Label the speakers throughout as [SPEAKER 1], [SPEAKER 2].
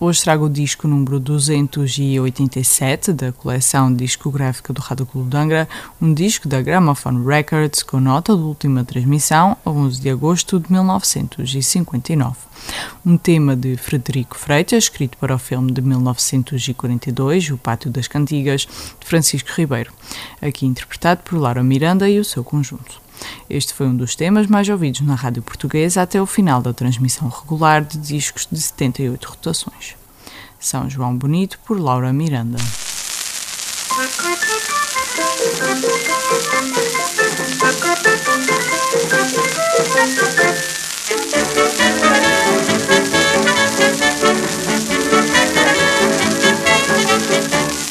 [SPEAKER 1] hoje trago o disco número 287 da coleção discográfica do Rádio Clube de Angra, um disco da Gramophone Records com nota de última transmissão a 11 de agosto de 1959. Um tema de Frederico Freitas, escrito para o filme de 1942, O Pátio das Cantigas, de Francisco Ribeiro, aqui interpretado por Laura Miranda e o seu conjunto. Este foi um dos temas mais ouvidos na rádio portuguesa até o final da transmissão regular de discos de 78 rotações. São João Bonito por Laura Miranda.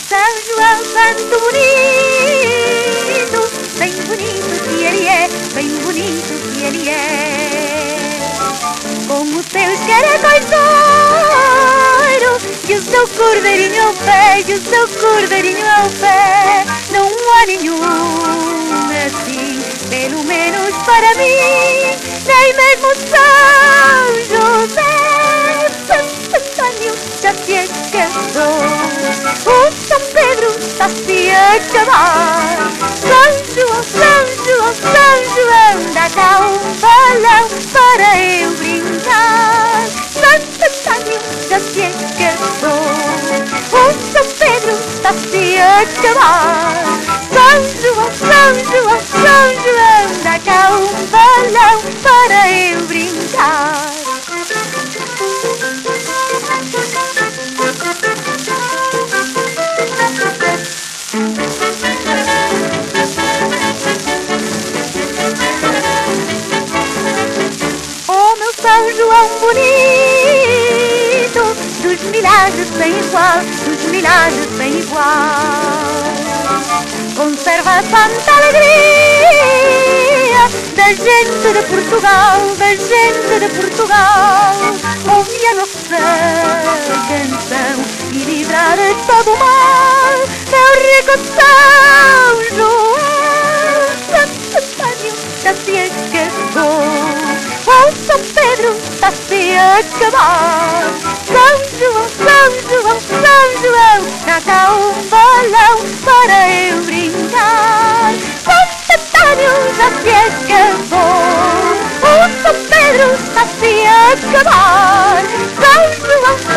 [SPEAKER 2] São João Santo Bonito, ele é. Com os seus caracóis de ouro e o seu cordeirinho ao pé, e o seu cordeirinho ao pé, não há nenhum assim, pelo menos para mim, nem mesmo São José, Santo Antônio já se esqueceu. O São Pedro está se a Cá um balão para eu brincar. Santo Antônio já se esqueceu. O São Pedro está se a acabar. São João, São João, São João, dá cá um balão João bonito Dos milagres sem igual Dos milagres sem igual. Conserva a santa alegria Da gente de Portugal Da gente de Portugal. Ouve a nossa canção E livra de todo o mal Meu rico São João. Santo Antônio já se esqueceu o São Pedro está-se a acabar São João, São João, São João cá um balão para eu brincar. Santo Antônio já se acabou O São Pedro está-se a acabar São João,